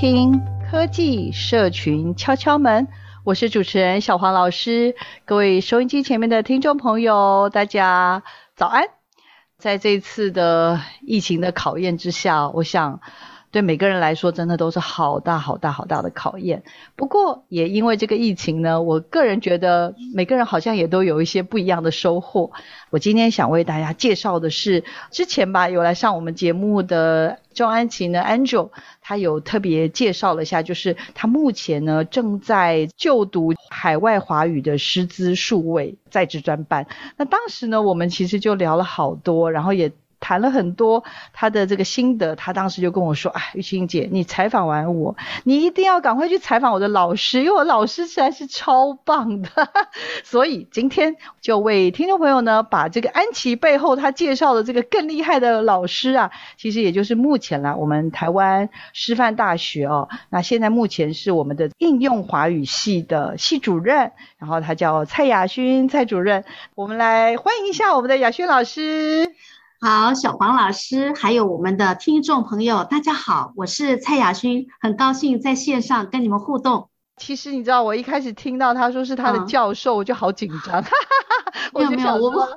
听科技社群敲敲门，我是主持人小黄老师。各位收音机前面的听众朋友，大家早安！在这次的疫情的考验之下，我想。对每个人来说，真的都是好大好大好大的考验。不过，也因为这个疫情呢，我个人觉得每个人好像也都有一些不一样的收获。我今天想为大家介绍的是，之前吧有来上我们节目的周安琪呢，Angel，他有特别介绍了一下，就是他目前呢正在就读海外华语的师资数位在职专班。那当时呢，我们其实就聊了好多，然后也。谈了很多他的这个心得，他当时就跟我说：“哎，玉清姐，你采访完我，你一定要赶快去采访我的老师，因为我老师实在是超棒的。”所以今天就为听众朋友呢，把这个安琪背后他介绍的这个更厉害的老师啊，其实也就是目前啦，我们台湾师范大学哦，那现在目前是我们的应用华语系的系主任，然后他叫蔡雅勋蔡主任，我们来欢迎一下我们的雅勋老师。好，小黄老师，还有我们的听众朋友，大家好，我是蔡雅勋，很高兴在线上跟你们互动。其实你知道，我一开始听到他说是他的教授，我就好紧张。没有没有，我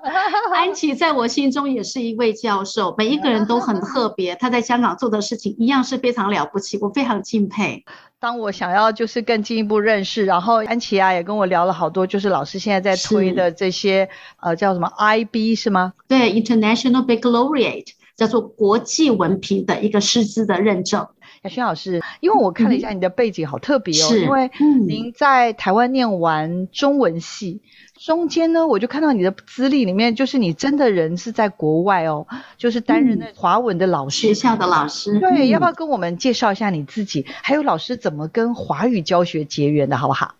安琪在我心中也是一位教授，每一个人都很特别，他在香港做的事情一样是非常了不起，我非常敬佩。当我想要就是更进一步认识，然后安琪啊也跟我聊了好多，就是老师现在在推的这些呃叫什么 IB 是吗？对，International Baccalaureate 叫做国际文凭的一个师资的认证。雅轩老师，因为我看了一下你的背景，好特别哦，嗯、因为您在台湾念完中文系。中间呢，我就看到你的资历里面，就是你真的人是在国外哦，就是担任那华文的老师，学校的老师。对，嗯、要不要跟我们介绍一下你自己？还有老师怎么跟华语教学结缘的，好不好？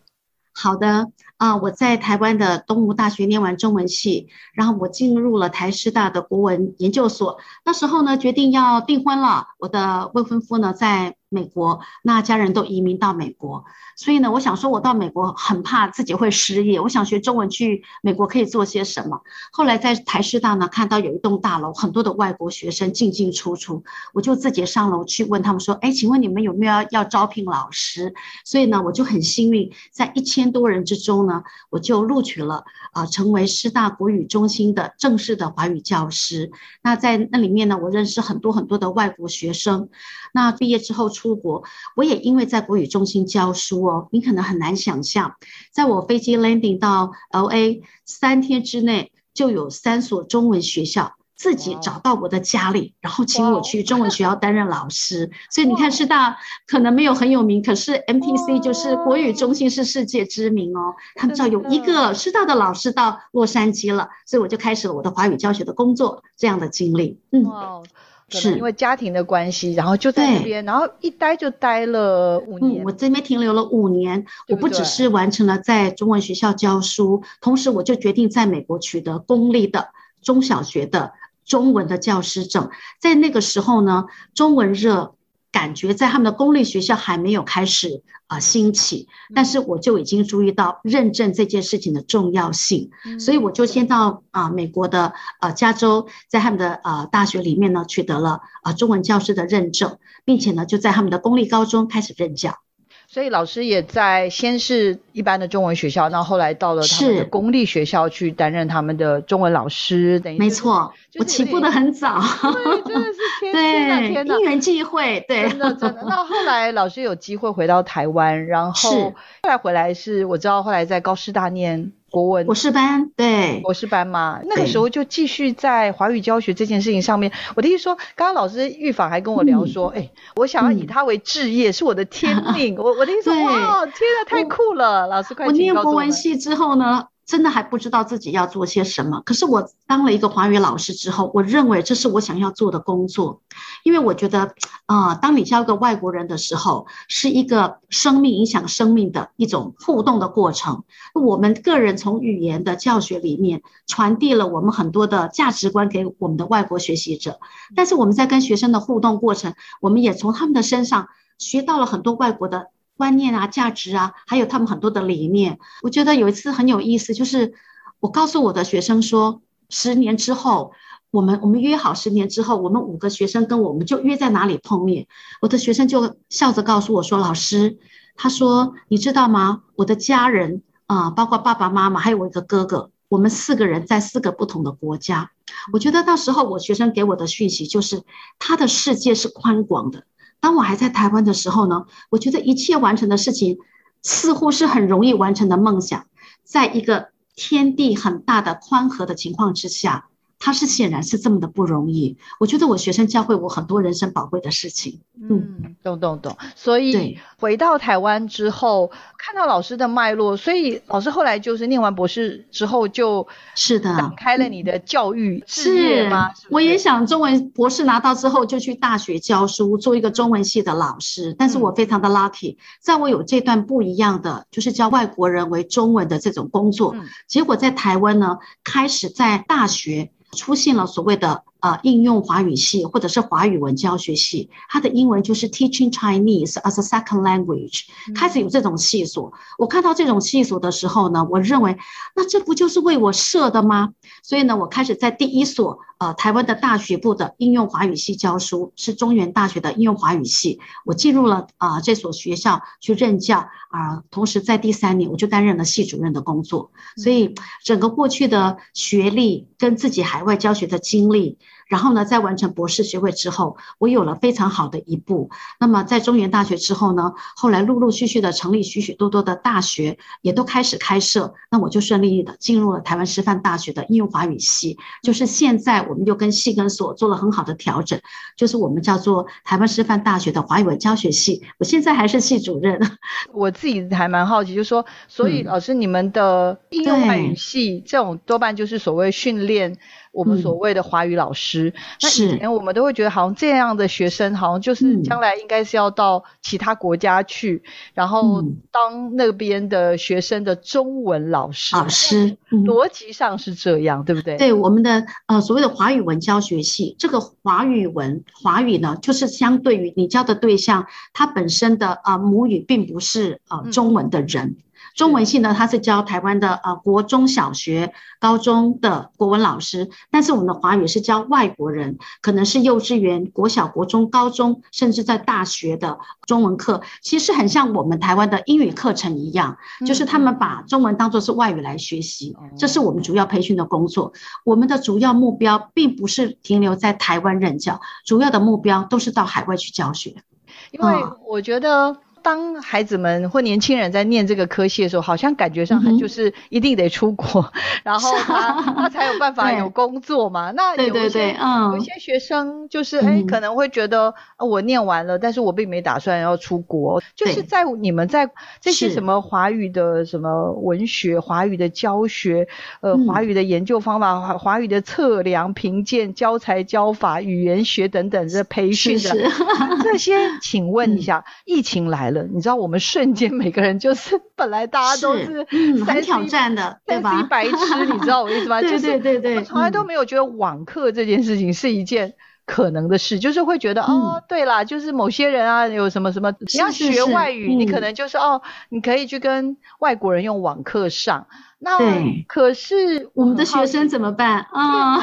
好的啊，我在台湾的东吴大学念完中文系，然后我进入了台师大的国文研究所。那时候呢，决定要订婚了，我的未婚夫呢在美国，那家人都移民到美国。所以呢，我想说，我到美国很怕自己会失业。我想学中文去美国可以做些什么？后来在台师大呢，看到有一栋大楼，很多的外国学生进进出出，我就自己上楼去问他们说：“哎，请问你们有没有要招聘老师？”所以呢，我就很幸运，在一千多人之中呢，我就录取了啊、成为师大国语中心的正式的华语教师。那在那里面呢，我认识很多很多的外国学生。那毕业之后出国，我也因为在国语中心教书哦，你可能很难想象，在我飞机 landing 到 LA 三天之内，就有三所中文学校自己找到我的家里，然后请我去中文学校担任老师。所以你看，师大可能没有很有名，可是 MTC 就是国语中心是世界知名哦。他们知道有一个师大的老师到洛杉矶了，所以我就开始了我的华语教学的工作，这样的经历。嗯。是因为家庭的关系，然后就在那边，然后一待就待了五年。嗯，我这边停留了五年，对不对？我不只是完成了在中文学校教书，同时我就决定在美国取得公立的中小学的中文的教师证。在那个时候呢，中文热。感觉在他们的公立学校还没有开始啊、呃、兴起，但是我就已经注意到认证这件事情的重要性，嗯、所以我就先到啊、呃、美国的呃加州，在他们的呃大学里面呢取得了啊、呃、中文教师的认证，并且呢就在他们的公立高中开始任教。所以老师也在先是一般的中文学校，那后后来到了他们的公立学校去担任他们的中文老师。等于没错，我起步的很早，对，真的是天天 呐天哪，因缘际会，对，真的真的。那后来老师有机会回到台湾，然后后来回来是我知道后来在高师大念。国文博士班，对，博士班嘛，那个时候就继续在华语教学这件事情上面。我的意思说，刚刚老师预访还跟我聊说，哎、嗯欸，我想要以他为置业，嗯、是我的天命。我我的意思说，哇，天啊，太酷了！老师快，我念国文系之后呢，真的还不知道自己要做些什么。可是我当了一个华语老师之后，我认为这是我想要做的工作，因为我觉得，啊、当你教一个外国人的时候，是一个生命影响生命的一种互动的过程。我们个人从语言的教学里面传递了我们很多的价值观给我们的外国学习者，但是我们在跟学生的互动过程，我们也从他们的身上学到了很多外国的。观念啊，价值啊，还有他们很多的理念。我觉得有一次很有意思，就是我告诉我的学生说，十年之后，我们我们约好十年之后，我们五个学生跟我们就约在哪里碰面。我的学生就笑着告诉我说：“老师，他说你知道吗？我的家人啊，包括爸爸妈妈，还有我一个哥哥，我们四个人在四个不同的国家。我觉得到时候我学生给我的讯息就是，他的世界是宽广的。”当我还在台湾的时候呢，我觉得一切完成的事情似乎是很容易完成的梦想，在一个天地很大的宽和的情况之下。他是显然是这么的不容易，我觉得我学生教会我很多人生宝贵的事情。嗯，懂懂懂。所以回到台湾之后，看到老师的脉络，所以老师后来就是念完博士之后，就是的展开了你的教育事业吗？是，我也想中文博士拿到之后就去大学教书，做一个中文系的老师。但是我非常的 lucky，在我有这段不一样的，就是教外国人为中文的这种工作，结果在台湾呢，开始在大学。出现了所谓的呃应用华语系或者是华语文教学系，它的英文就是 Teaching Chinese as a Second Language，开始有这种系所。我看到这种系所的时候呢，我认为那这不就是为我设的吗？所以呢，我开始在第一所。呃，台湾的大学部的应用华语系教书是中原大学的应用华语系，我进入了啊、呃、这所学校去任教啊、呃，同时在第三年我就担任了系主任的工作，所以整个过去的学历跟自己海外教学的经历。然后呢，在完成博士学位之后，我有了非常好的一步。那么在中原大学之后呢，后来陆陆续续的成立许许多多的大学，也都开始开设。那我就顺利的进入了台湾师范大学的应用华语系，就是现在我们就跟系跟所做了很好的调整，就是我们叫做台湾师范大学的华语文教学系。我现在还是系主任。我自己还蛮好奇，就是说，所以老师你们的应用华语系这种多半就是所谓训练。我们所谓的华语老师，嗯、那以前我们都会觉得，好像这样的学生，好像就是将来应该是要到其他国家去，嗯、然后当那边的学生的中文老师。老师，逻辑上是这样，嗯、对不对？对，我们的呃所谓的华语文教学系，这个华语文华语呢，就是相对于你教的对象，他本身的呃母语并不是呃中文的人。嗯中文系呢，他是教台湾的呃国中小学、高中的国文老师，但是我们的华语是教外国人，可能是幼稚园、国小、国中、高中，甚至在大学的中文课，其实很像我们台湾的英语课程一样，就是他们把中文当作是外语来学习，这是我们主要培训的工作。我们的主要目标并不是停留在台湾任教，主要的目标都是到海外去教学，因为我觉得。当孩子们或年轻人在念这个科系的时候，好像感觉上他就是一定得出国，嗯、然后他他才有办法有工作嘛。那有一些对对对、嗯、有一些学生就是哎、欸，可能会觉得我念完了，但是我并没打算要出国。就是在你们在这些什么华语的什么文学、华语的教学、呃华语的研究方法、华华语的测量评鉴、教材教法、语言学等等这培训的这些，请问一下，嗯、疫情来了。你知道我们瞬间每个人就是 本来大家都是很挑战的，对白痴，你知道我意思吗？对对对对，从来都没有觉得网课这件事情是一件可能的事，就是会觉得哦，对啦，就是某些人啊，有什么什么，你要学外语，你可能就是哦，你可以去跟外国人用网课上。那，可是我们的学生怎么办啊？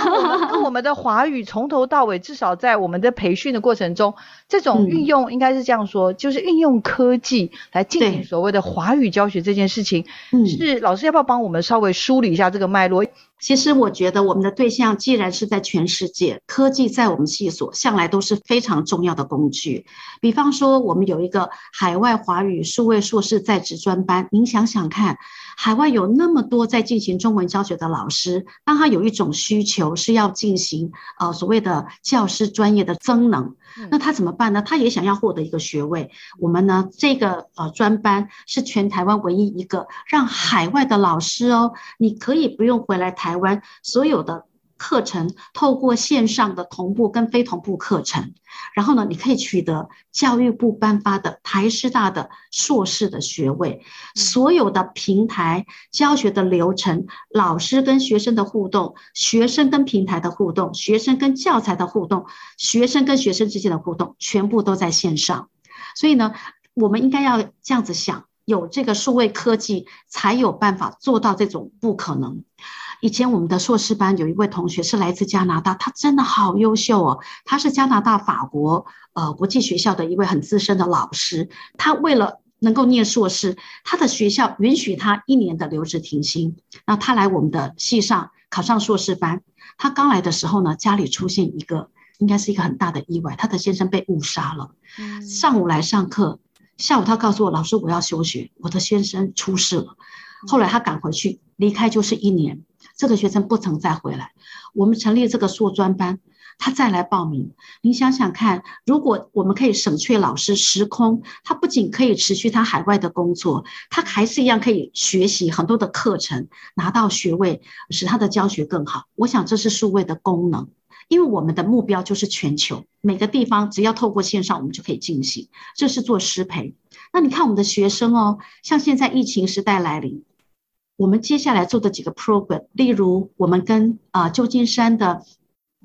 那我们的华语从头到尾，至少在我们的培训的过程中，这种运用应该是这样说，嗯、就是运用科技来进行所谓的华语教学这件事情，是老师要不要帮我们稍微梳理一下这个脉络？其实我觉得我们的对象既然是在全世界，科技在我们系所向来都是非常重要的工具。比方说，我们有一个海外华语数位硕士在职专班，您想想看，海外有那么多在进行中文教学的老师，当他有一种需求是要进行呃所谓的教师专业的增能，那他怎么办呢？他也想要获得一个学位。我们呢这个呃专班是全台湾唯一一个让海外的老师哦，你可以不用回来台。台湾所有的课程透过线上的同步跟非同步课程，然后呢，你可以取得教育部颁发的台师大的硕士的学位。所有的平台教学的流程，老师跟学生的互动，学生跟平台的互动，学生跟教材的互动，学生跟学生之间的互动，全部都在线上。所以呢，我们应该要这样子想，有这个数位科技，才有办法做到这种不可能。以前我们的硕士班有一位同学是来自加拿大，他真的好优秀哦。他是加拿大法国呃国际学校的一位很资深的老师。他为了能够念硕士，他的学校允许他一年的留职停薪。那他来我们的系上考上硕士班。他刚来的时候呢，家里出现一个应该是一个很大的意外，他的先生被误杀了。上午来上课，下午他告诉我，老师我要休学，我的先生出事了。后来他赶回去，离开就是一年。这个学生不曾再回来，我们成立这个硕专班，他再来报名。你想想看，如果我们可以省却老师时空，他不仅可以持续他海外的工作，他还是一样可以学习很多的课程，拿到学位，使他的教学更好。我想这是数位的功能，因为我们的目标就是全球，每个地方只要透过线上，我们就可以进行。这是做师培。那你看我们的学生哦，像现在疫情时代来临。我们接下来做的几个 program，例如我们跟啊旧金山的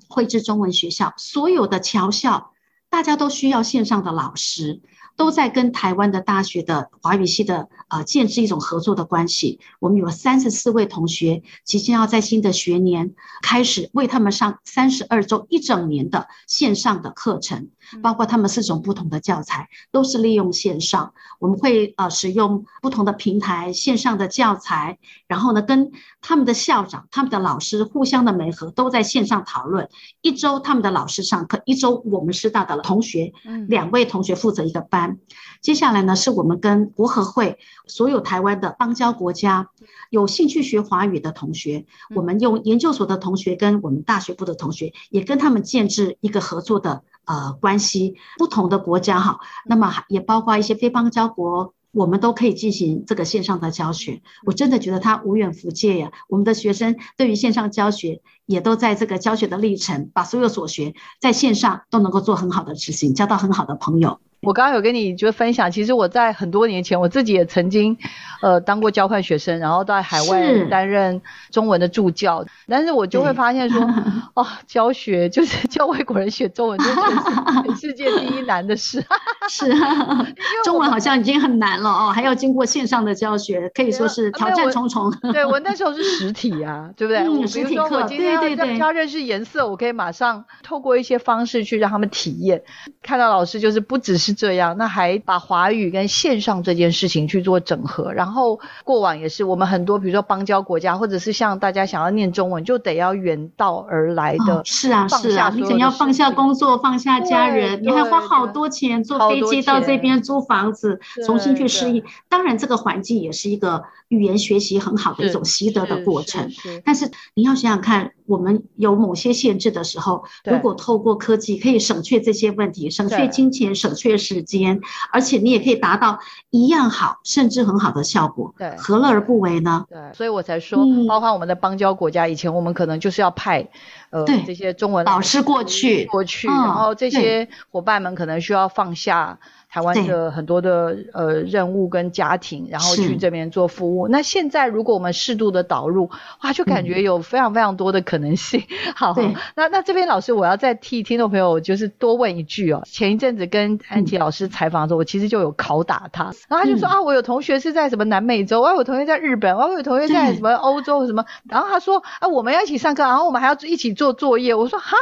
汇智中文学校，所有的侨校，大家都需要线上的老师。都在跟台湾的大学的华语系的呃建置一种合作的关系。我们有三十四位同学即将要在新的学年开始为他们上三十二周一整年的线上的课程，包括他们四种不同的教材都是利用线上。我们会呃使用不同的平台线上的教材，然后呢跟他们的校长、他们的老师互相的媒合，都在线上讨论。一周他们的老师上课，一周我们师大的同学，两位同学负责一个班。接下来呢，是我们跟国合会所有台湾的邦交国家有兴趣学华语的同学，我们用研究所的同学跟我们大学部的同学，也跟他们建制一个合作的呃关系。不同的国家哈，那么也包括一些非邦交国，我们都可以进行这个线上的教学。我真的觉得他无远弗届呀，我们的学生对于线上教学也都在这个教学的历程，把所有所学在线上都能够做很好的执行，交到很好的朋友。我刚刚有跟你就分享，其实我在很多年前，我自己也曾经，呃，当过交换学生，然后在海外担任中文的助教。但是我就会发现说，哦，教学 就是教外国人学中文，真的是全世界第一难的事。是啊，中文好像已经很难了哦，还要经过线上的教学，可以说是挑战重重。对，我，对我那时候是实体啊，对不对？嗯，实体课。对对对。要认识颜色，我可以马上透过一些方式去让他们体验。看到老师就是不只是。这样，那还把华语跟线上这件事情去做整合，然后过往也是我们很多，比如说邦交国家，或者是像大家想要念中文，就得要远道而来的。哦、是啊，是啊，你肯定要放下工作，放下家人，你还花好多钱坐飞机到这边租房子，重新去适应。当然，这个环境也是一个语言学习很好的一种习得的过程。但是你要想想看，我们有某些限制的时候，如果透过科技可以省却这些问题，省却金钱，省却时间，而且你也可以达到一样好，甚至很好的效果。对，何乐而不为呢？对，所以我才说，嗯、包括我们的邦交国家，以前我们可能就是要派呃这些中文老师过去，过去，然后这些伙伴们可能需要放下。台湾的很多的呃任务跟家庭，然后去这边做服务。那现在如果我们适度的导入，哇，就感觉有非常非常多的可能性。嗯、好，那那这边老师，我要再替听众朋友就是多问一句哦。前一阵子跟安琪老师采访的时候，嗯、我其实就有拷打他，然后他就说、嗯、啊，我有同学是在什么南美洲，我有同学在日本，我有同学在什么欧洲什么，然后他说啊，我们要一起上课，然后我们还要一起做作业。我说哈，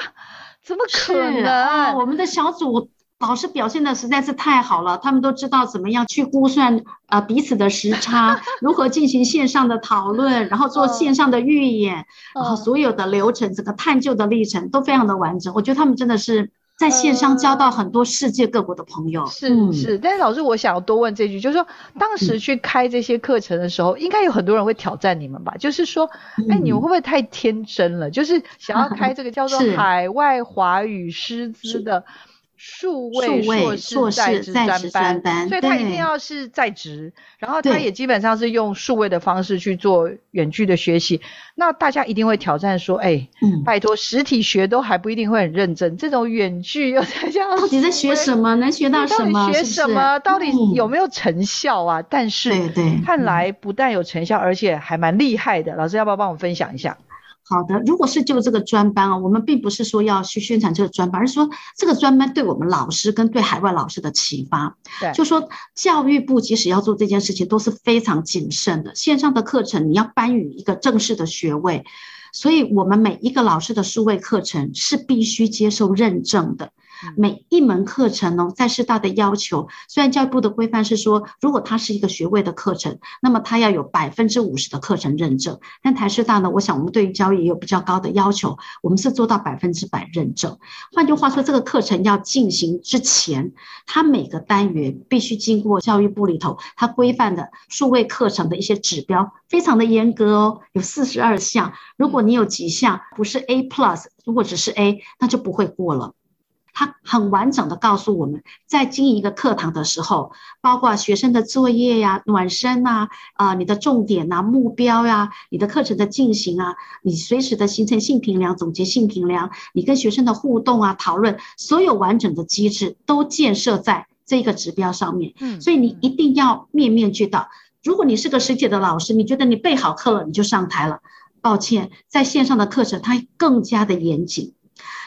怎么可能？啊、我们的小组。老师表现的实在是太好了，他们都知道怎么样去估算呃彼此的时差，如何进行线上的讨论，然后做线上的预演，然后所有的流程，整个探究的历程都非常的完整。我觉得他们真的是在线上交到很多世界各国的朋友。是是，但是老师，我想要多问这句，就是说当时去开这些课程的时候，应该有很多人会挑战你们吧？就是说，哎，你们会不会太天真了？就是想要开这个叫做 海外华语师资的。数位硕士在职专班，所以他一定要是在职，然后他也基本上是用数位的方式去做远距的学习。那大家一定会挑战说：“哎，嗯、拜托，实体学都还不一定会很认真，这种远距又在这样，到底在学什么？能学到什么？到底学什么？到底有没有成效啊？”嗯、但是，看来不但有成效，而且还蛮厉害的。老师要不要帮我分享一下？好的，如果是就这个专班啊，我们并不是说要去宣传这个专班，而是说这个专班对我们老师跟对海外老师的启发。对，就说教育部即使要做这件事情，都是非常谨慎的。线上的课程你要颁予一个正式的学位，所以我们每一个老师的数位课程是必须接受认证的。每一门课程呢，在师大的要求，虽然教育部的规范是说，如果它是一个学位的课程，那么它要有百分之五十的课程认证。但台师大呢，我想我们对于教育也有比较高的要求，我们是做到百分之百认证。换句话说，这个课程要进行之前，它每个单元必须经过教育部里头它规范的数位课程的一些指标，非常的严格哦，有四十二项。如果你有几项不是 A plus，如果只是 A，那就不会过了。他很完整的告诉我们，在经营一个课堂的时候，包括学生的作业呀、暖身呐、啊、你的重点呐、目标呀、你的课程的进行啊，你随时的形成性评量、总结性评量，你跟学生的互动啊、讨论，所有完整的机制都建设在这个指标上面。嗯，所以你一定要面面俱到。如果你是个实体的老师，你觉得你备好课了，你就上台了。抱歉，在线上的课程它更加的严谨。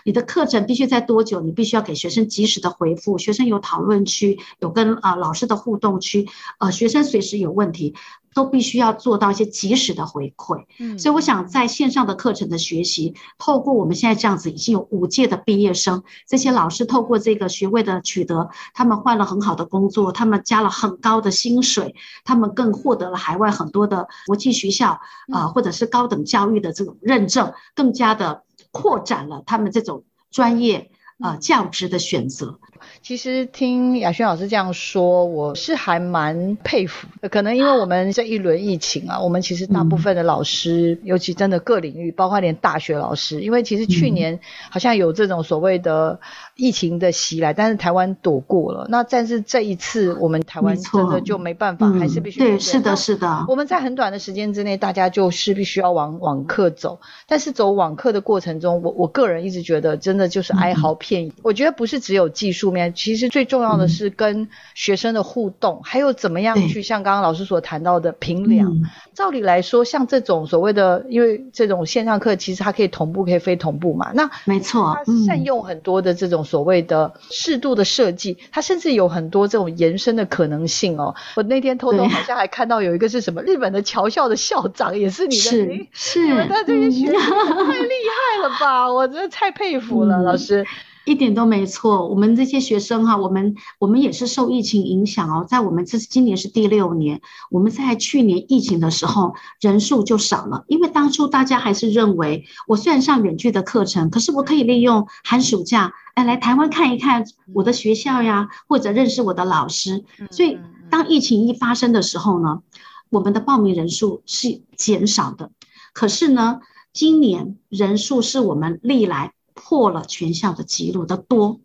你的课程必须在多久？你必须要给学生及时的回复。学生有讨论区，有跟啊、呃、老师的互动区，呃，学生随时有问题，都必须要做到一些及时的回馈。嗯，所以我想在线上的课程的学习，透过我们现在这样子，已经有五届的毕业生，这些老师透过这个学位的取得，他们换了很好的工作，他们加了很高的薪水，他们更获得了海外很多的国际学校啊、呃，或者是高等教育的这种认证，更加的。扩展了他们这种专业呃教职的选择。其实听雅轩老师这样说，我是还蛮佩服。可能因为我们这一轮疫情啊，我们其实大部分的老师，嗯、尤其真的各领域，包括连大学老师，因为其实去年好像有这种所谓的疫情的袭来，但是台湾躲过了。那但是这一次，我们台湾真的就没办法，还是必须、嗯、对，是的，是的。我们在很短的时间之内，大家就是必须要往网课走。但是走网课的过程中，我我个人一直觉得，真的就是哀嚎遍野。嗯、我觉得不是只有技术面。其实最重要的是跟学生的互动，嗯、还有怎么样去像刚刚老师所谈到的评量。嗯、照理来说，像这种所谓的，因为这种线上课其实它可以同步，可以非同步嘛。那没错，它善用很多的这种所谓的适度的设计，嗯、它甚至有很多这种延伸的可能性哦。我那天偷偷好像还看到有一个是什么日本的侨校的校长也是你的，是是，你们在这些学生太厉害了吧！我真的太佩服了，嗯、老师。一点都没错，我们这些学生哈，我们我们也是受疫情影响哦，在我们这是今年是第六年，我们在去年疫情的时候人数就少了，因为当初大家还是认为，我虽然上远距的课程，可是我可以利用寒暑假哎来台湾看一看我的学校呀，或者认识我的老师，所以当疫情一发生的时候呢，我们的报名人数是减少的，可是呢，今年人数是我们历来。破了全校的记录的多，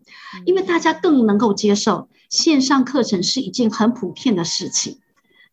因为大家更能够接受线上课程是一件很普遍的事情，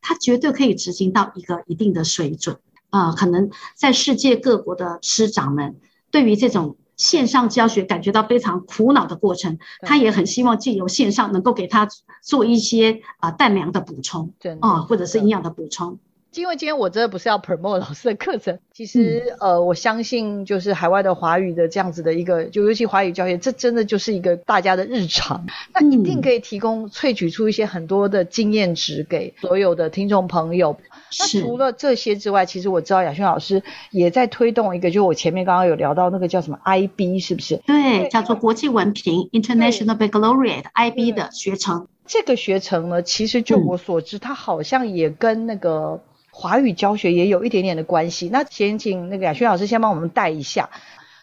它绝对可以执行到一个一定的水准。啊、呃。可能在世界各国的师长们对于这种线上教学感觉到非常苦恼的过程，他也很希望借由线上能够给他做一些啊氮粮的补充，啊，或者是营养的补充。因为今天我真的不是要 promote 老师的课程，其实、嗯、呃，我相信就是海外的华语的这样子的一个，就尤其华语教学，这真的就是一个大家的日常，那一定可以提供萃取出一些很多的经验值给所有的听众朋友。那除了这些之外，其实我知道雅轩老师也在推动一个，就我前面刚刚有聊到那个叫什么 IB，是不是？对，叫做国际文凭 International Baccalaureate IB 的学程。这个学程呢，其实就我所知，嗯、它好像也跟那个。华语教学也有一点点的关系，那先请那个雅轩老师先帮我们带一下，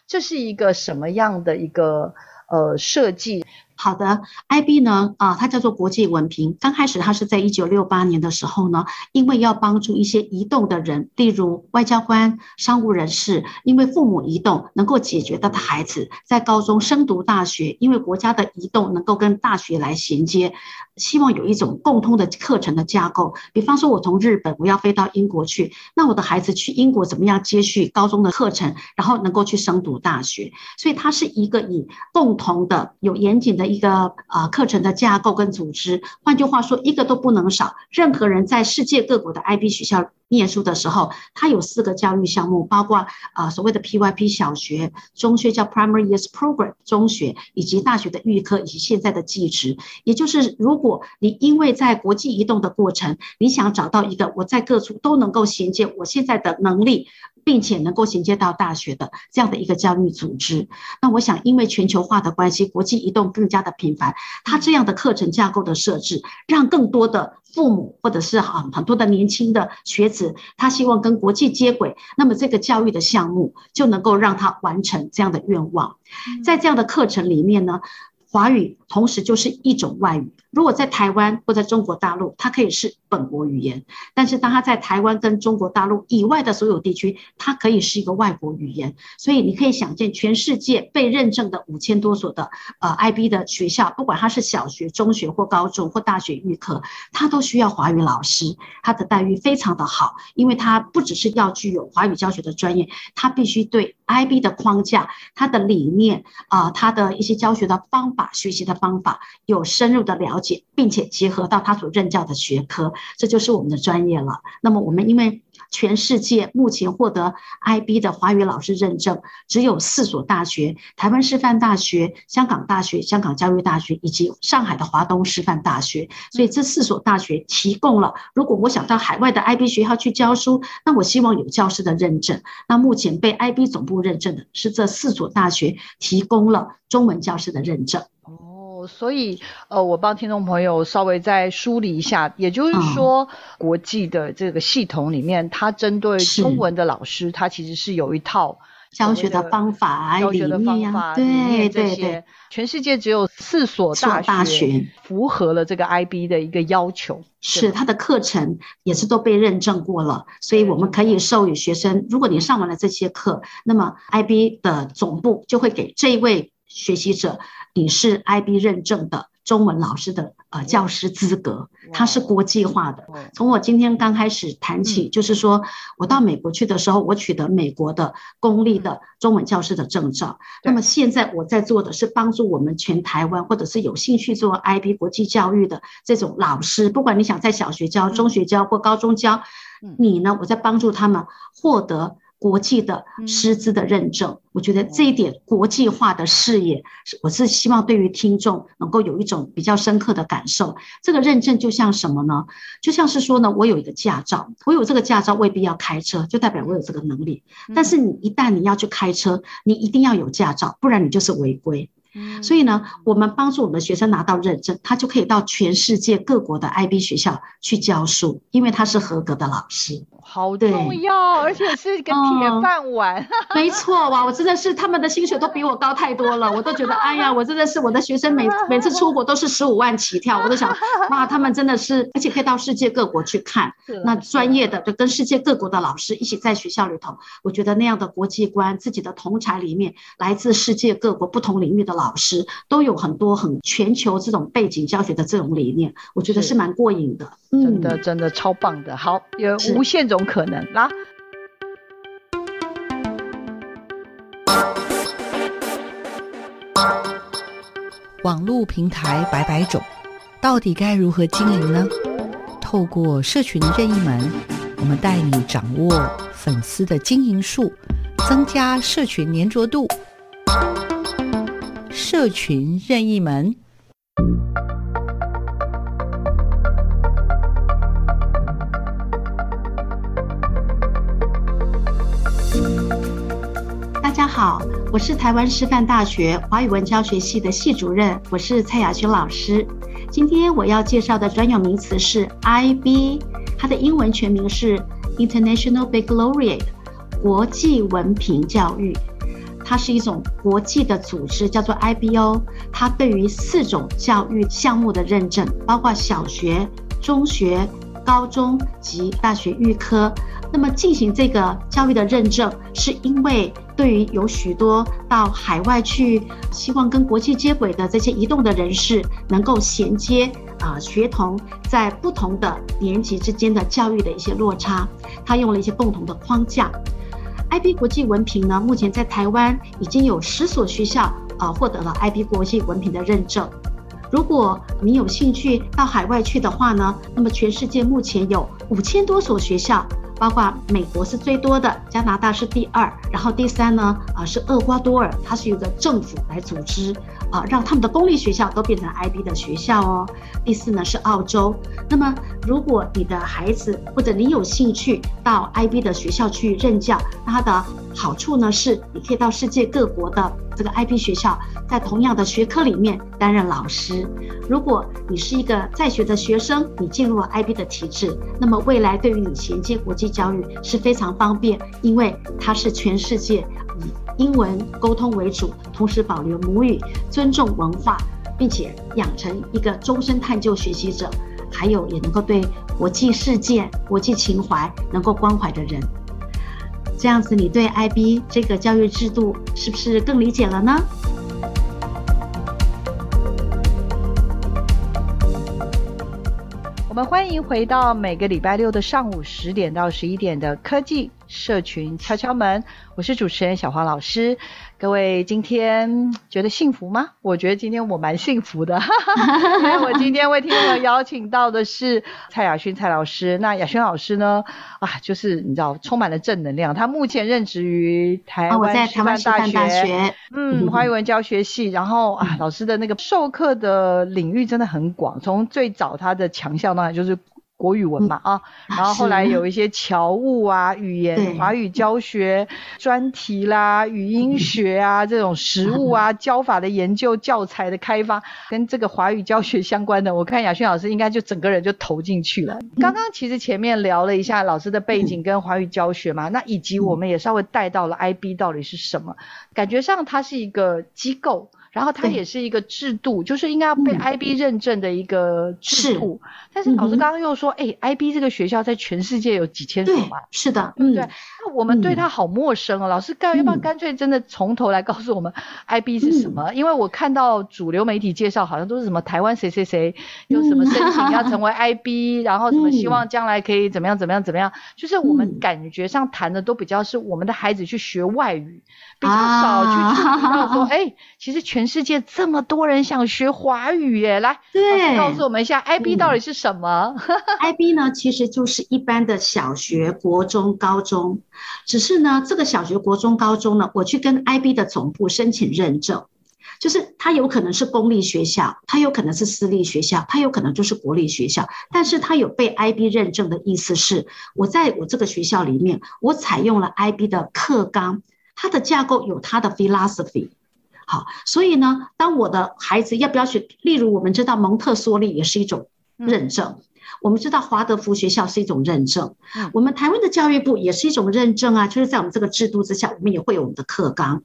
这是一个什么样的一个呃设计？好的，IB 呢，啊，它叫做国际文凭。刚开始它是在一九六八年的时候呢，因为要帮助一些移动的人，例如外交官、商务人士，因为父母移动，能够解决他的孩子在高中升读大学，因为国家的移动能够跟大学来衔接，希望有一种共通的课程的架构。比方说，我从日本我要飞到英国去，那我的孩子去英国怎么样接续高中的课程，然后能够去升读大学？所以它是一个以共同的、有严谨的。一个呃课程的架构跟组织，换句话说，一个都不能少。任何人在世界各国的 IB 学校念书的时候，它有四个教育项目，包括呃所谓的 PYP 小学、中学叫 Primary Years Program 中学，以及大学的预科以及现在的技职。也就是，如果你因为在国际移动的过程，你想找到一个我在各处都能够衔接我现在的能力。并且能够衔接到大学的这样的一个教育组织，那我想，因为全球化的关系，国际移动更加的频繁，它这样的课程架构的设置，让更多的父母或者是很很多的年轻的学子，他希望跟国际接轨，那么这个教育的项目就能够让他完成这样的愿望。在这样的课程里面呢，华语同时就是一种外语。如果在台湾或在中国大陆，它可以是本国语言；但是当它在台湾跟中国大陆以外的所有地区，它可以是一个外国语言。所以你可以想见，全世界被认证的五千多所的呃 IB 的学校，不管它是小学、中学或高中或大学预科，它都需要华语老师，它的待遇非常的好，因为它不只是要具有华语教学的专业，它必须对 IB 的框架、它的理念啊、呃、它的一些教学的方法、学习的方法有深入的了解。并且结合到他所任教的学科，这就是我们的专业了。那么我们因为全世界目前获得 IB 的华语老师认证只有四所大学：台湾师范大学、香港大学、香港教育大学以及上海的华东师范大学。所以这四所大学提供了，如果我想到海外的 IB 学校去教书，那我希望有教师的认证。那目前被 IB 总部认证的是这四所大学提供了中文教师的认证。所以，呃，我帮听众朋友稍微再梳理一下，也就是说，国际的这个系统里面，它针对中文的老师，它其实是有一套教学的方法、教学的方法、对对对。全世界只有四所大学符合了这个 IB 的一个要求，是它的课程也是都被认证过了，所以我们可以授予学生，如果你上完了这些课，那么 IB 的总部就会给这一位学习者。你是 IB 认证的中文老师的呃教师资格，它是国际化的。从我今天刚开始谈起，就是说我到美国去的时候，我取得美国的公立的中文教师的证照。那么现在我在做的是帮助我们全台湾或者是有兴趣做 IB 国际教育的这种老师，不管你想在小学教、中学教或高中教，你呢，我在帮助他们获得。国际的师资的认证，我觉得这一点国际化的视野，我是希望对于听众能够有一种比较深刻的感受。这个认证就像什么呢？就像是说呢，我有一个驾照，我有这个驾照未必要开车，就代表我有这个能力。但是你一旦你要去开车，你一定要有驾照，不然你就是违规。所以呢，我们帮助我们的学生拿到认证，他就可以到全世界各国的 IB 学校去教书，因为他是合格的老师。好重要，而且是一个铁饭碗。嗯、没错哇，我真的是他们的薪水都比我高太多了，我都觉得哎呀，我真的是我的学生每每次出国都是十五万起跳，我都想哇，他们真的是，而且可以到世界各国去看，那专业的就跟世界各国的老师一起在学校里头，我觉得那样的国际观，自己的同侪里面来自世界各国不同领域的老师，都有很多很全球这种背景教学的这种理念，我觉得是蛮过瘾的，真的真的超棒的，好，有无限种种可能啦。网络平台百百种，到底该如何经营呢？透过社群任意门，我们带你掌握粉丝的经营术，增加社群粘着度。社群任意门。好，我是台湾师范大学华语文教学系的系主任，我是蔡雅薰老师。今天我要介绍的专有名词是 IB，它的英文全名是 International Baccalaureate，国际文凭教育。它是一种国际的组织，叫做 IBO。它对于四种教育项目的认证，包括小学、中学、高中及大学预科。那么进行这个教育的认证，是因为对于有许多到海外去，希望跟国际接轨的这些移动的人士，能够衔接啊学童在不同的年级之间的教育的一些落差。他用了一些共同的框架。IB 国际文凭呢，目前在台湾已经有十所学校啊获得了 IB 国际文凭的认证。如果你有兴趣到海外去的话呢，那么全世界目前有五千多所学校。包括美国是最多的，加拿大是第二，然后第三呢，啊是厄瓜多尔，它是一个政府来组织，啊让他们的公立学校都变成 IB 的学校哦。第四呢是澳洲。那么如果你的孩子或者你有兴趣到 IB 的学校去任教，那它的好处呢是你可以到世界各国的这个 IB 学校，在同样的学科里面担任老师。如果你是一个在学的学生，你进入了 IB 的体制，那么未来对于你衔接国际教育是非常方便，因为它是全世界英文沟通为主，同时保留母语，尊重文化，并且养成一个终身探究学习者，还有也能够对国际事件、国际情怀能够关怀的人。这样子，你对 IB 这个教育制度是不是更理解了呢？我们欢迎回到每个礼拜六的上午十点到十一点的科技社群敲敲门，我是主持人小黄老师。各位今天觉得幸福吗？我觉得今天我蛮幸福的，因为我今天为听众邀请到的是蔡雅薰蔡老师。那雅薰老师呢？啊，就是你知道，充满了正能量。他目前任职于台湾师范大学，嗯，华语文教学系。然后啊，老师的那个授课的领域真的很广，从最早他的强项呢，就是。国语文嘛啊，然后后来有一些侨务啊、语言、华语教学专题啦、语音学啊 这种实务啊、教法的研究、教材的开发，跟这个华语教学相关的，我看雅轩老师应该就整个人就投进去了。刚刚其实前面聊了一下老师的背景跟华语教学嘛，那以及我们也稍微带到了 IB 到底是什么，感觉上它是一个机构。然后它也是一个制度，就是应该要被 IB 认证的一个制度。是，但是老师刚刚又说，哎、嗯欸、IB 这个学校在全世界有几千所嘛？是的，嗯，对。那我们对它好陌生哦，嗯、老师干要不要干脆真的从头来告诉我们 IB 是什么？嗯、因为我看到主流媒体介绍，好像都是什么台湾谁谁谁有什么申请要成为 IB，、嗯、然后什么希望将来可以怎么样怎么样怎么样，就是我们感觉上谈的都比较是我们的孩子去学外语。比较少去注意到说，哎、啊。欸，其实全世界这么多人想学华语耶，来，对，告诉我们一下，IB 到底是什么？嗯、IB 呢，其实就是一般的小学、国中、高中，只是呢，这个小学、国中、高中呢，我去跟 IB 的总部申请认证，就是它有可能是公立学校，它有可能是私立学校，它有可能就是国立学校，但是它有被 IB 认证的意思是，我在我这个学校里面，我采用了 IB 的课纲。它的架构有它的 philosophy，好，所以呢，当我的孩子要不要学，例如我们知道蒙特梭利也是一种认证，嗯、我们知道华德福学校是一种认证，嗯、我们台湾的教育部也是一种认证啊，就是在我们这个制度之下，我们也会有我们的课纲。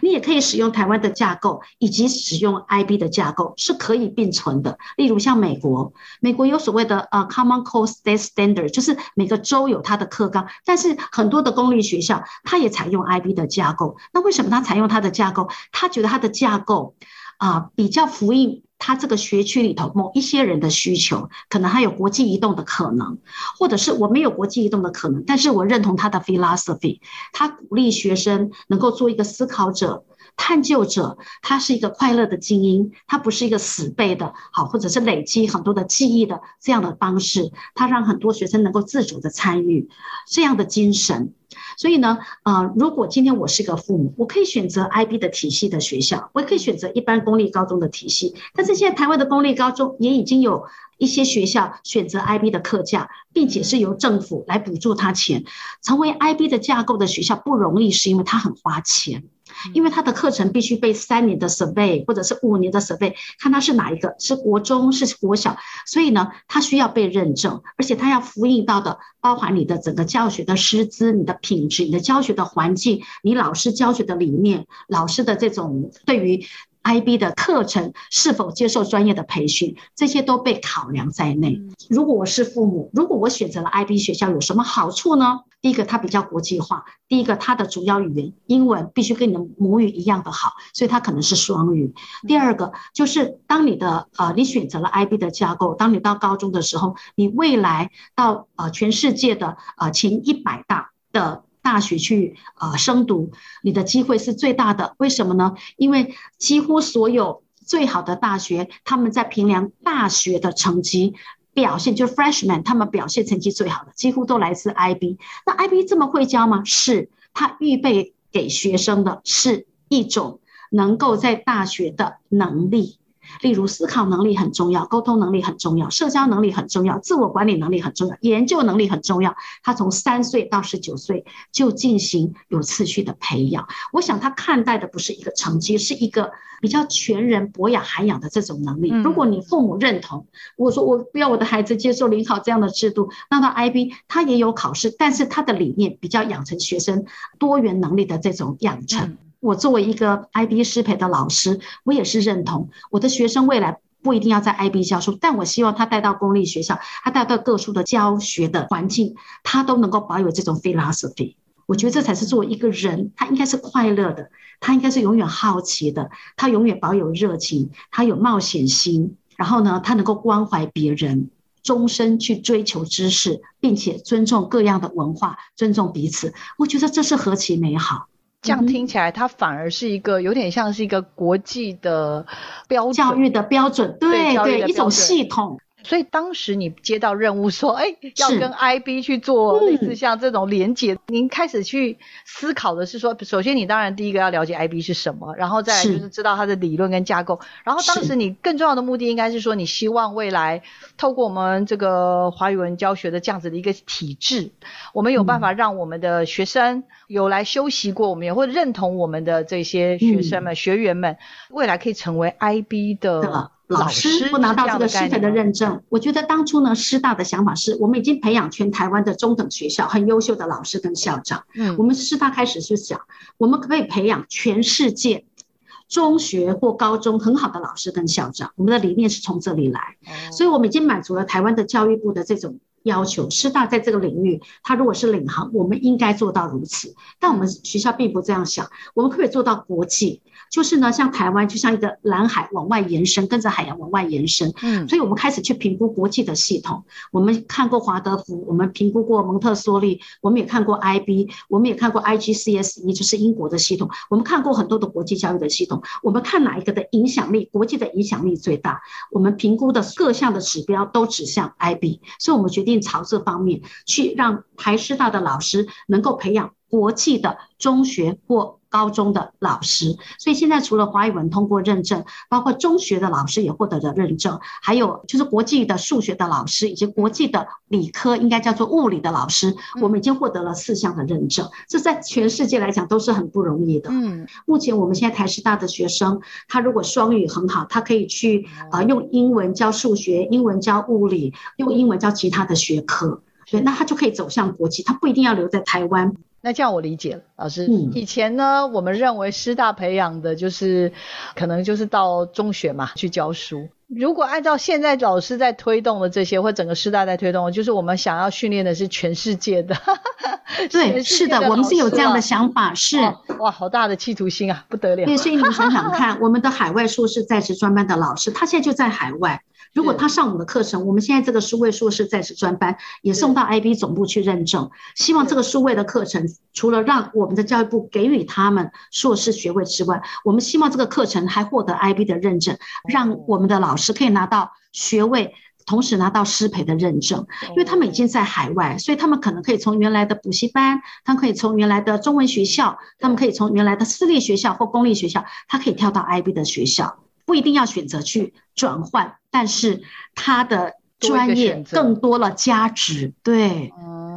你也可以使用台湾的架构，以及使用 IB 的架构是可以并存的。例如像美国，美国有所谓的呃 Common Core State Standard，就是每个州有它的课纲，但是很多的公立学校它也采用 IB 的架构。那为什么它采用它的架构？它觉得它的架构啊、呃、比较符应。他这个学区里头某一些人的需求，可能还有国际移动的可能，或者是我没有国际移动的可能，但是我认同他的 philosophy，他鼓励学生能够做一个思考者，探究者，他是一个快乐的精英，他不是一个死背的，好，或者是累积很多的记忆的这样的方式，他让很多学生能够自主的参与这样的精神。所以呢，呃，如果今天我是个父母，我可以选择 IB 的体系的学校，我也可以选择一般公立高中的体系。但是现在台湾的公立高中也已经有一些学校选择 IB 的课架，并且是由政府来补助他钱。成为 IB 的架构的学校不容易，是因为它很花钱。因为他的课程必须被三年的 survey 或者是五年的 survey，看他是哪一个，是国中是国小，所以呢，他需要被认证，而且他要复印到的包含你的整个教学的师资、你的品质、你的教学的环境、你老师教学的理念、老师的这种对于。IB 的课程是否接受专业的培训，这些都被考量在内。如果我是父母，如果我选择了 IB 学校，有什么好处呢？第一个，它比较国际化；第一个，它的主要语言英文必须跟你的母语一样的好，所以它可能是双语。第二个，就是当你的呃，你选择了 IB 的架构，当你到高中的时候，你未来到呃全世界的呃前一百大的。大学去啊、呃、升读，你的机会是最大的。为什么呢？因为几乎所有最好的大学，他们在评量大学的成绩表现，就是 freshman，他们表现成绩最好的，几乎都来自 IB。那 IB 这么会教吗？是，他预备给学生的是一种能够在大学的能力。例如思考能力很重要，沟通能力很重要，社交能力很重要，自我管理能力很重要，研究能力很重要。他从三岁到十九岁就进行有次序的培养。我想他看待的不是一个成绩，是一个比较全人博雅涵养的这种能力。如果你父母认同，我说我不要我的孩子接受联考这样的制度，那他 IB 他也有考试，但是他的理念比较养成学生多元能力的这种养成。我作为一个 IB 师培的老师，我也是认同我的学生未来不一定要在 IB 教书，但我希望他带到公立学校，他带到各处的教学的环境，他都能够保有这种 philosophy。我觉得这才是作为一个人，他应该是快乐的，他应该是永远好奇的，他永远保有热情，他有冒险心，然后呢，他能够关怀别人，终身去追求知识，并且尊重各样的文化，尊重彼此。我觉得这是何其美好。这样听起来，它反而是一个有点像是一个国际的标准，教育的标准，对对，一种系统。所以当时你接到任务说，哎，要跟 IB 去做类似像这种连结，您开始去思考的是说，首先你当然第一个要了解 IB 是什么，然后再来就是知道它的理论跟架构，然后当时你更重要的目的应该是说，你希望未来透过我们这个华语文教学的这样子的一个体制，我们有办法让我们的学生有来修习过，我们也会认同我们的这些学生们、学员们，未来可以成为 IB 的。老师不拿到这个师培的认证，我觉得当初呢，师大的想法是我们已经培养全台湾的中等学校很优秀的老师跟校长。嗯，我们师大开始是想，我们可不可以培养全世界中学或高中很好的老师跟校长？我们的理念是从这里来，所以我们已经满足了台湾的教育部的这种要求。师大在这个领域，它如果是领航，我们应该做到如此。但我们学校并不这样想，我们可不可以做到国际？就是呢，像台湾就像一个蓝海往外延伸，跟着海洋往外延伸。嗯，所以我们开始去评估国际的系统。我们看过华德福，我们评估过蒙特梭利，我们也看过 IB，我们也看过 IGCSE，就是英国的系统。我们看过很多的国际教育的系统。我们看哪一个的影响力，国际的影响力最大？我们评估的各项的指标都指向 IB，所以我们决定朝这方面去让台师大的老师能够培养国际的中学或。高中的老师，所以现在除了华语文通过认证，包括中学的老师也获得了认证，还有就是国际的数学的老师以及国际的理科应该叫做物理的老师，我们已经获得了四项的认证，这在全世界来讲都是很不容易的。嗯，目前我们现在台师大的学生，他如果双语很好，他可以去啊、呃、用英文教数学，英文教物理，用英文教其他的学科，对，那他就可以走向国际，他不一定要留在台湾。那这样我理解了，老师。嗯，以前呢，我们认为师大培养的就是，可能就是到中学嘛去教书。如果按照现在老师在推动的这些，或整个师大在推动的，就是我们想要训练的是全世界的。对，是的，我们是有这样的想法，是。哇，好大的企图心啊，不得了。对，所以你想想看，我们的海外硕士在职专班的老师，他现在就在海外。如果他上我们的课程，我们现在这个数位硕士在职专班也送到 IB 总部去认证，希望这个数位的课程除了让我们的教育部给予他们硕士学位之外，我们希望这个课程还获得 IB 的认证，让我们的老师可以拿到学位。同时拿到师培的认证，因为他们已经在海外，所以他们可能可以从原来的补习班，他们可以从原来的中文学校，他们可以从原来的私立学校或公立学校，他可以跳到 IB 的学校，不一定要选择去转换，但是他的专业更多了价值，对。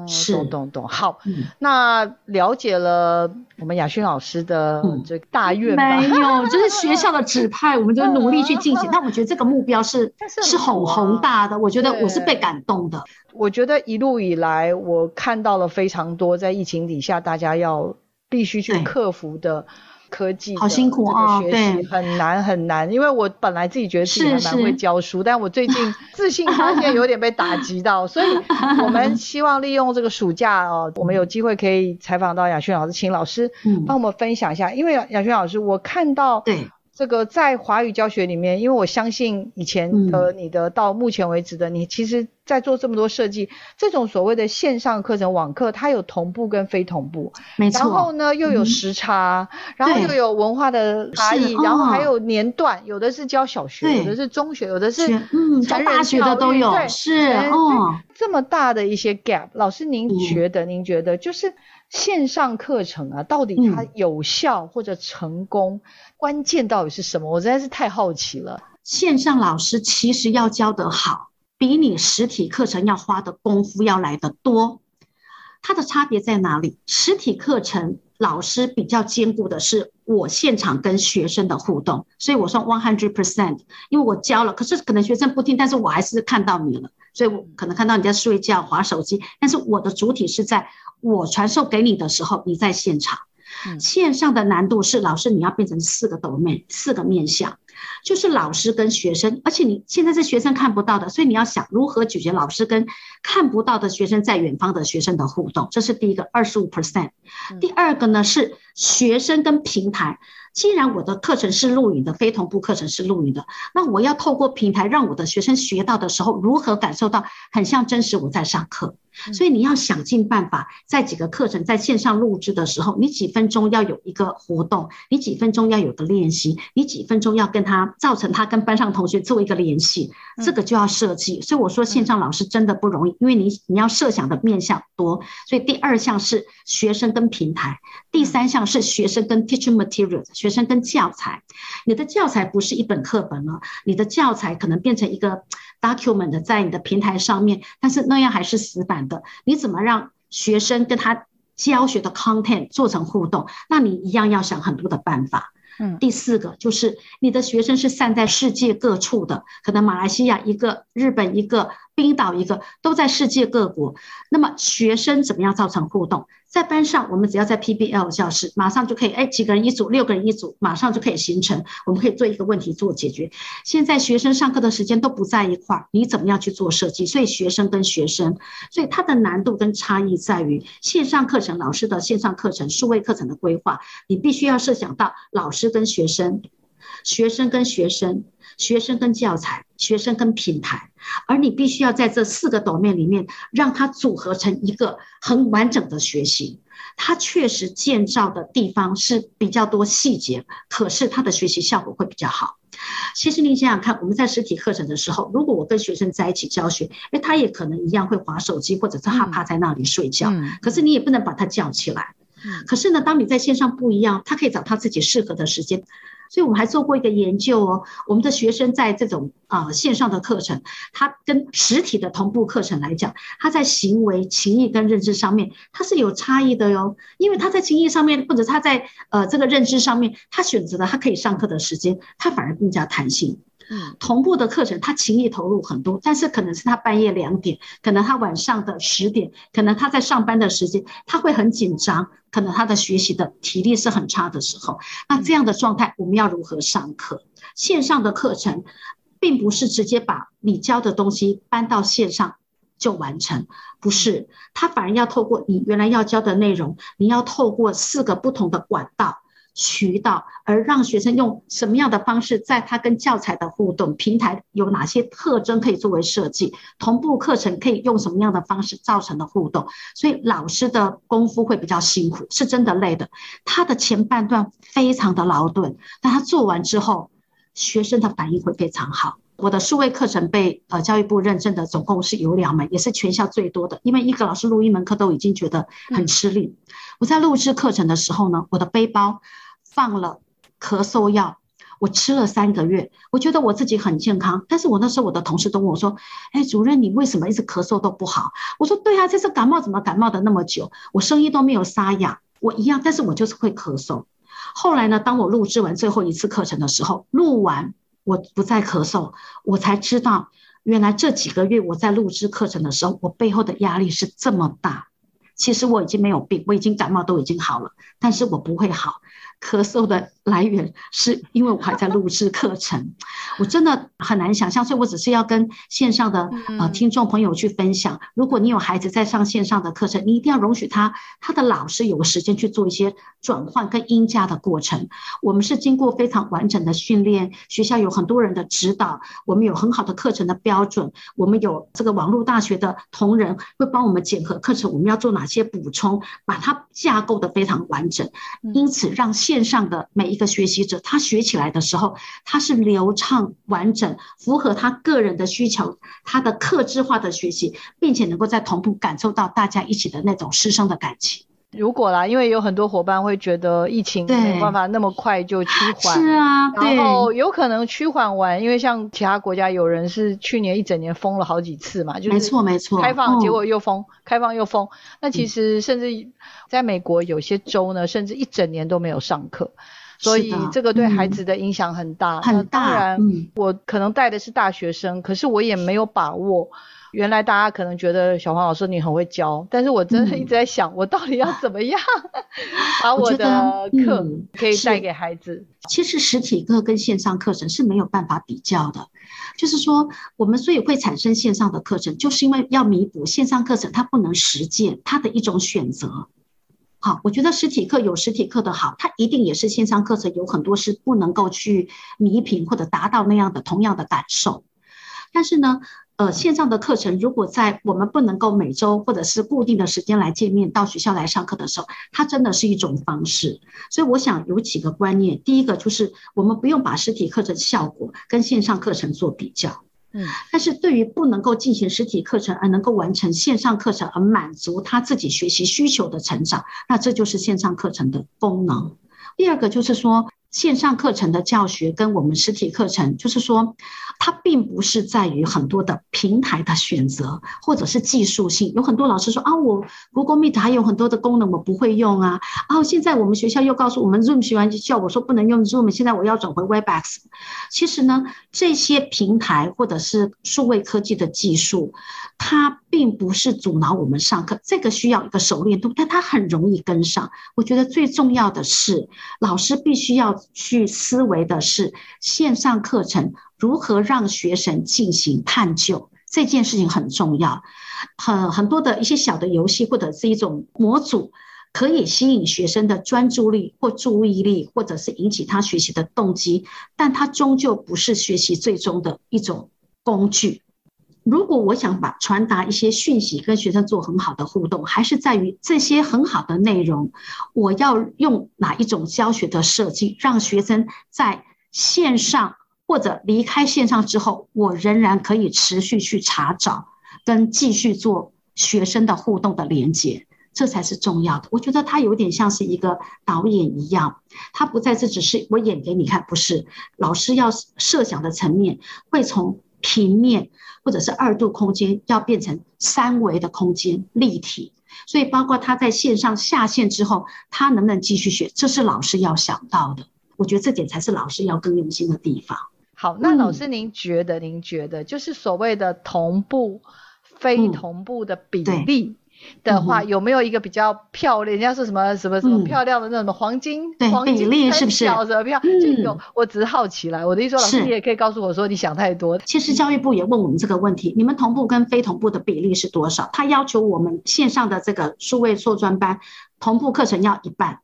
是，懂懂懂，好，嗯、那了解了我们雅轩老师的这个大愿吧、嗯、没有，就是学校的指派，我们就努力去进行。但我觉得这个目标是是很宏大的，我觉得我是被感动的。我觉得一路以来，我看到了非常多在疫情底下大家要必须去克服的。科技好辛苦啊，对，很难很难。因为我本来自己觉得自己还蛮会教书，但我最近 自信发现有点被打击到，所以我们 希望利用这个暑假哦，我们有机会可以采访到雅轩老师，请老师帮我们分享一下。因为雅轩老师，我看到对。这个在华语教学里面，因为我相信以前的你的到目前为止的你，其实在做这么多设计，这种所谓的线上课程网课，它有同步跟非同步，没错。然后呢又有时差，然后又有文化的差异，然后还有年段，有的是教小学，有的是中学，有的是嗯教大学的都有，是哦。这么大的一些 gap，老师您觉得？您觉得就是？线上课程啊，到底它有效或者成功，嗯、关键到底是什么？我实在是太好奇了。线上老师其实要教得好，比你实体课程要花的功夫要来得多。它的差别在哪里？实体课程老师比较兼顾的是我现场跟学生的互动，所以我说 one hundred percent，因为我教了，可是可能学生不听，但是我还是看到你了，所以我可能看到你在睡觉、划手机，但是我的主体是在。我传授给你的时候，你在现场。线上的难度是老师你要变成四个 domain，四个面向，就是老师跟学生，而且你现在是学生看不到的，所以你要想如何解决老师跟看不到的学生在远方的学生的互动，这是第一个二十五 percent。第二个呢是学生跟平台。既然我的课程是录影的，非同步课程是录影的，那我要透过平台让我的学生学到的时候，如何感受到很像真实我在上课？所以你要想尽办法，在几个课程在线上录制的时候，你几分钟要有一个活动，你几分钟要有个练习，你几分钟要跟他造成他跟班上同学做一个联系，这个就要设计。所以我说线上老师真的不容易，因为你你要设想的面向多。所以第二项是学生跟平台，第三项是学生跟 teaching materials。学生跟教材，你的教材不是一本课本了，你的教材可能变成一个 document 在你的平台上面，但是那样还是死板的。你怎么让学生跟他教学的 content 做成互动？那你一样要想很多的办法。第四个就是你的学生是散在世界各处的，可能马来西亚一个，日本一个。冰岛一个都在世界各国，那么学生怎么样造成互动？在班上，我们只要在 PBL 教室，马上就可以，哎，几个人一组，六个人一组，马上就可以形成，我们可以做一个问题做解决。现在学生上课的时间都不在一块儿，你怎么样去做设计？所以学生跟学生，所以它的难度跟差异在于线上课程老师的线上课程、数位课程的规划，你必须要设想到老师跟学生，学生跟学生。学生跟教材，学生跟平台，而你必须要在这四个 domain 里面，让它组合成一个很完整的学习。它确实建造的地方是比较多细节，可是它的学习效果会比较好。其实你想想看，我们在实体课程的时候，如果我跟学生在一起教学，哎，他也可能一样会划手机，或者是他趴在那里睡觉。可是你也不能把他叫起来。可是呢，当你在线上不一样，他可以找他自己适合的时间。所以我们还做过一个研究哦，我们的学生在这种啊线上的课程，他跟实体的同步课程来讲，他在行为、情意跟认知上面，他是有差异的哟。因为他在情意上面，或者他在呃这个认知上面，他选择了他可以上课的时间，他反而更加弹性。同步的课程，他情意投入很多，但是可能是他半夜两点，可能他晚上的十点，可能他在上班的时间，他会很紧张，可能他的学习的体力是很差的时候，那这样的状态，我们要如何上课？线上的课程，并不是直接把你教的东西搬到线上就完成，不是，他反而要透过你原来要教的内容，你要透过四个不同的管道。渠道，而让学生用什么样的方式，在他跟教材的互动平台有哪些特征可以作为设计，同步课程可以用什么样的方式造成的互动，所以老师的功夫会比较辛苦，是真的累的。他的前半段非常的劳顿，但他做完之后，学生的反应会非常好。我的数位课程被呃教育部认证的总共是有两门，也是全校最多的，因为一个老师录一门课都已经觉得很吃力。我在录制课程的时候呢，我的背包放了咳嗽药，我吃了三个月，我觉得我自己很健康。但是我那时候我的同事都问我说：“哎，主任，你为什么一直咳嗽都不好？”我说：“对啊，这次感冒怎么感冒的那么久？我声音都没有沙哑，我一样，但是我就是会咳嗽。”后来呢，当我录制完最后一次课程的时候，录完。我不再咳嗽，我才知道原来这几个月我在录制课程的时候，我背后的压力是这么大。其实我已经没有病，我已经感冒都已经好了，但是我不会好。咳嗽的来源是因为我还在录制课程，我真的很难想象，所以我只是要跟线上的呃听众朋友去分享，如果你有孩子在上线上的课程，你一定要容许他他的老师有个时间去做一些转换跟音架的过程。我们是经过非常完整的训练，学校有很多人的指导，我们有很好的课程的标准，我们有这个网络大学的同仁会帮我们检核课程，我们要做哪些补充，把它架构的非常完整，因此让线。线上的每一个学习者，他学起来的时候，他是流畅完整，符合他个人的需求，他的客制化的学习，并且能够在同步感受到大家一起的那种师生的感情。如果啦，因为有很多伙伴会觉得疫情没有办法那么快就趋缓，是啊，然后有可能趋缓完，因为像其他国家有人是去年一整年封了好几次嘛，就是没错没错，开放结果又封，开放又封，那其实甚至在美国有些州呢，甚至一整年都没有上课，所以这个对孩子的影响很大。很大。当然，我可能带的是大学生，可是我也没有把握。原来大家可能觉得小黄老师你很会教，但是我真的一直在想，我到底要怎么样 把我的课可以带给孩子。其实实体课跟线上课程是没有办法比较的，就是说我们所以会产生线上的课程，就是因为要弥补线上课程它不能实践它的一种选择。好，我觉得实体课有实体课的好，它一定也是线上课程有很多是不能够去弥平或者达到那样的同样的感受，但是呢。呃，线上的课程如果在我们不能够每周或者是固定的时间来见面，到学校来上课的时候，它真的是一种方式。所以我想有几个观念，第一个就是我们不用把实体课程效果跟线上课程做比较，嗯，但是对于不能够进行实体课程而能够完成线上课程而满足他自己学习需求的成长，那这就是线上课程的功能。第二个就是说。线上课程的教学跟我们实体课程，就是说，它并不是在于很多的平台的选择，或者是技术性。有很多老师说啊，我 Google Meet 还有很多的功能我不会用啊。哦，现在我们学校又告诉我们 Zoom 学完就叫我说不能用 Zoom，现在我要转回 Webex。其实呢，这些平台或者是数位科技的技术，它并不是阻挠我们上课，这个需要一个熟练度，但它很容易跟上。我觉得最重要的是，老师必须要去思维的是，线上课程如何让学生进行探究，这件事情很重要。很很多的一些小的游戏或者是一种模组，可以吸引学生的专注力或注意力，或者是引起他学习的动机，但它终究不是学习最终的一种工具。如果我想把传达一些讯息跟学生做很好的互动，还是在于这些很好的内容，我要用哪一种教学的设计，让学生在线上或者离开线上之后，我仍然可以持续去查找跟继续做学生的互动的连接，这才是重要的。我觉得他有点像是一个导演一样，他不再是只是我演给你看，不是，老师要设想的层面会从平面。或者是二度空间要变成三维的空间立体，所以包括他在线上下线之后，他能不能继续学，这是老师要想到的。我觉得这点才是老师要更用心的地方。好，那老师您觉得，您觉得就是所谓的同步、非同步的比例？的话，有没有一个比较漂亮？人家说什么什么什么漂亮的那种黄金？对，黄金比例是不是？什么漂亮？就有，我只是好奇来。我的意思说，老师你也可以告诉我说，你想太多。其实教育部也问我们这个问题：你们同步跟非同步的比例是多少？他要求我们线上的这个数位硕专班同步课程要一半，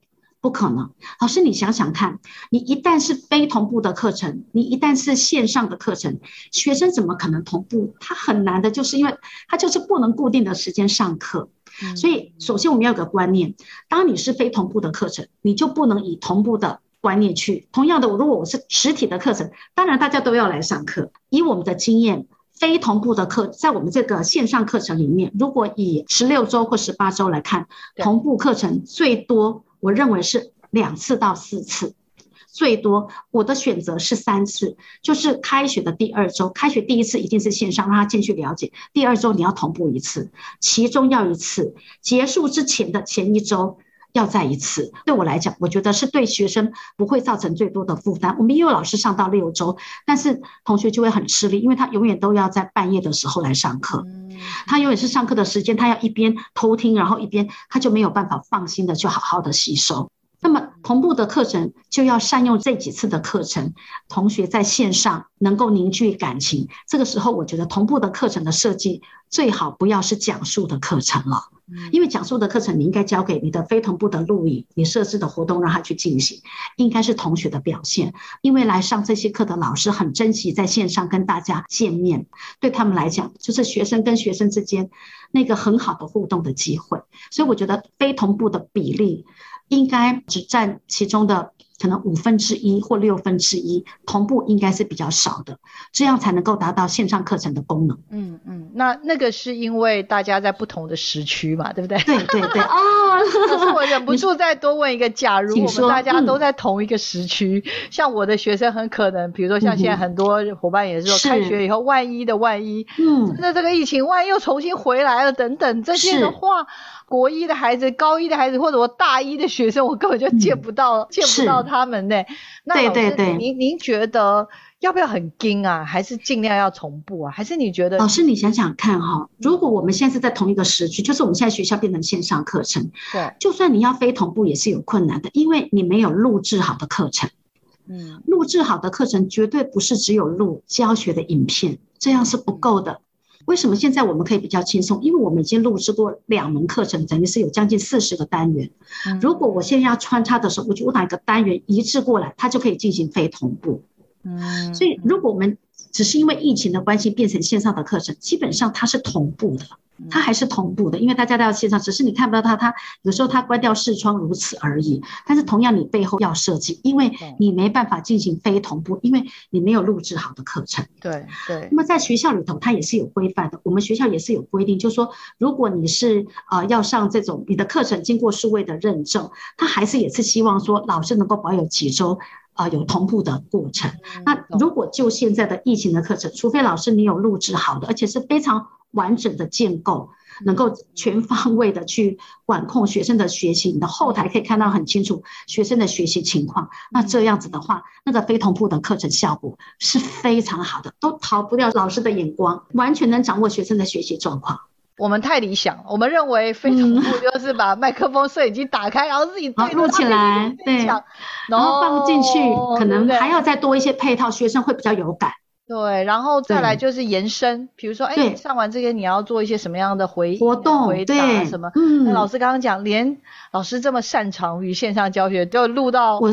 不可能。老师，你想想看，你一旦是非同步的课程，你一旦是线上的课程，学生怎么可能同步？他很难的，就是因为他就是不能固定的时间上课。所以，首先我们要有个观念，当你是非同步的课程，你就不能以同步的观念去。同样的，如果我是实体的课程，当然大家都要来上课。以我们的经验，非同步的课，在我们这个线上课程里面，如果以十六周或十八周来看，同步课程最多，我认为是两次到四次。最多，我的选择是三次，就是开学的第二周，开学第一次一定是线上，让他进去了解；第二周你要同步一次，其中要一次，结束之前的前一周要再一次。对我来讲，我觉得是对学生不会造成最多的负担。我们也有老师上到六周，但是同学就会很吃力，因为他永远都要在半夜的时候来上课，他永远是上课的时间，他要一边偷听，然后一边他就没有办法放心的去好好的吸收。那么同步的课程就要善用这几次的课程，同学在线上能够凝聚感情。这个时候，我觉得同步的课程的设计最好不要是讲述的课程了，因为讲述的课程你应该交给你的非同步的录影，你设置的活动让他去进行，应该是同学的表现。因为来上这些课的老师很珍惜在线上跟大家见面，对他们来讲就是学生跟学生之间那个很好的互动的机会。所以我觉得非同步的比例。应该只占其中的可能五分之一或六分之一，同步应该是比较少的，这样才能够达到线上课程的功能。嗯嗯，那那个是因为大家在不同的时区嘛，对不对？对对对。啊，可是我忍不住再多问一个：假如我们大家都在同一个时区，嗯、像我的学生很可能，比如说像现在很多伙伴也是说，开学以后万一的万一，嗯，那这个疫情万一又重新回来了等等这些的话。国一的孩子、高一的孩子，或者我大一的学生，我根本就见不到，嗯、见不到他们呢。对对对，您您觉得要不要很紧啊？还是尽量要同步啊？还是你觉得？老师，你想想看哈，如果我们现在是在同一个时区，就是我们现在学校变成线上课程，对，就算你要非同步也是有困难的，因为你没有录制好的课程。嗯，录制好的课程绝对不是只有录教学的影片，这样是不够的。为什么现在我们可以比较轻松？因为我们已经录制过两门课程，等于是有将近四十个单元。如果我现在要穿插的时候，我就把一个单元移植过来，它就可以进行非同步。嗯，所以如果我们只是因为疫情的关系变成线上的课程，基本上它是同步的。它还是同步的，因为大家都要线上，只是你看不到它。它有时候它关掉视窗，如此而已。但是同样，你背后要设计，因为你没办法进行非同步，因为你没有录制好的课程。对对。那么在学校里头，它也是有规范的。我们学校也是有规定，就是说，如果你是呃要上这种你的课程经过数位的认证，它还是也是希望说老师能够保有几周啊、呃、有同步的过程。那如果就现在的疫情的课程，除非老师你有录制好的，而且是非常。完整的建构，能够全方位的去管控学生的学习，你的后台可以看到很清楚学生的学习情况。那这样子的话，那个非同步的课程效果是非常好的，都逃不掉老师的眼光，完全能掌握学生的学习状况。我们太理想，我们认为非同步就是把麦克风、摄影机打开，然后自己对录起来，对，然后放进去，可能还要再多一些配套，学生会比较有感。对，然后再来就是延伸，比如说，哎，上完这个你要做一些什么样的回活动、回答什么？嗯，老师刚刚讲，连老师这么擅长于线上教学，就录到我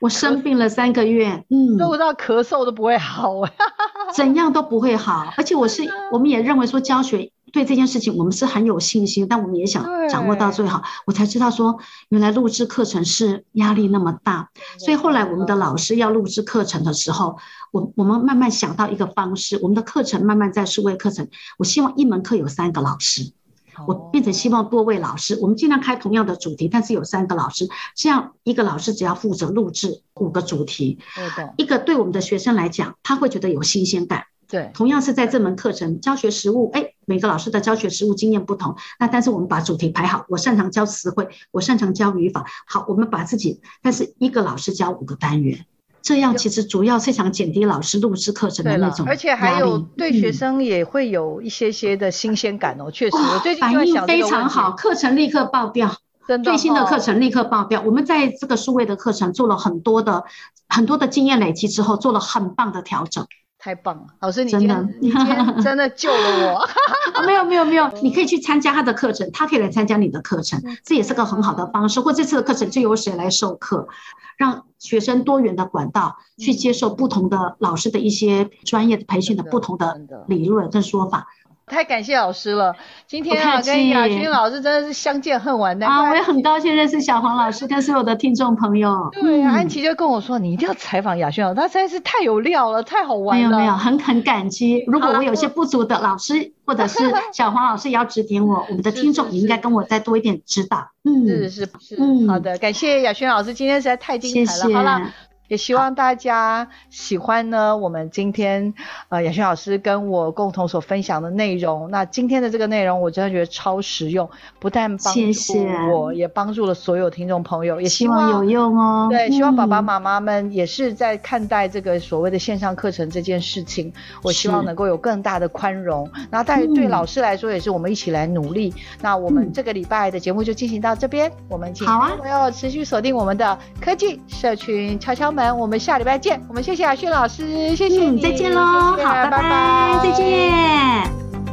我生病了三个月，嗯，录到咳嗽都不会好，怎样都不会好，而且我是，我们也认为说教学。对这件事情，我们是很有信心，但我们也想掌握到最好。我才知道说，原来录制课程是压力那么大。所以后来我们的老师要录制课程的时候，我我们慢慢想到一个方式，我们的课程慢慢在数位课程，我希望一门课有三个老师，我变成希望多位老师，我们尽量开同样的主题，但是有三个老师，这样一个老师只要负责录制五个主题，一个对我们的学生来讲，他会觉得有新鲜感。对，同样是在这门课程教学实务，哎，每个老师的教学实务经验不同，那但是我们把主题排好，我擅长教词汇，我擅长教语法，好，我们把自己，但是一个老师教五个单元，这样其实主要是想减低老师录制课程的那种，而且还有对学生也会有一些些的新鲜感哦，嗯、确实，我最近反应非常好，课程立刻爆掉，真的、哦，最新的课程立刻爆掉，我们在这个数位的课程做了很多的很多的经验累积之后，做了很棒的调整。太棒了，老师，你今天你今天真的救了我。啊、没有没有没有，你可以去参加他的课程，他可以来参加你的课程，这也是个很好的方式。或这次的课程就由谁来授课，让学生多元的管道去接受不同的老师的一些专业的培训的不同的理论跟说法。太感谢老师了，今天啊跟雅轩老师真的是相见恨晚的啊！我也很高兴认识小黄老师跟所有的听众朋友。对、啊，安琪就跟我说，你一定要采访雅轩老师，他实在是太有料了，太好玩了。没有没有，很很感激。如果我有些不足的老师或者是小黄老师也要指点我，我们的听众也应该跟我再多一点指导。嗯，是是是，嗯，好的，感谢雅轩老师，今天实在太精彩了。谢谢好了。也希望大家喜欢呢，我们今天呃雅轩老师跟我共同所分享的内容。那今天的这个内容，我真的觉得超实用，不但帮助我，谢谢也帮助了所有听众朋友。也希望，有用哦。对，希望爸爸妈妈们也是在看待这个所谓的线上课程这件事情，我希望能够有更大的宽容。然后，但是对老师来说，也是我们一起来努力。嗯、那我们这个礼拜的节目就进行到这边，我们请朋友持续锁定我们的科技社群敲敲们我们下礼拜见。我们谢谢阿旭老师谢谢你。再见喽好拜拜。再见。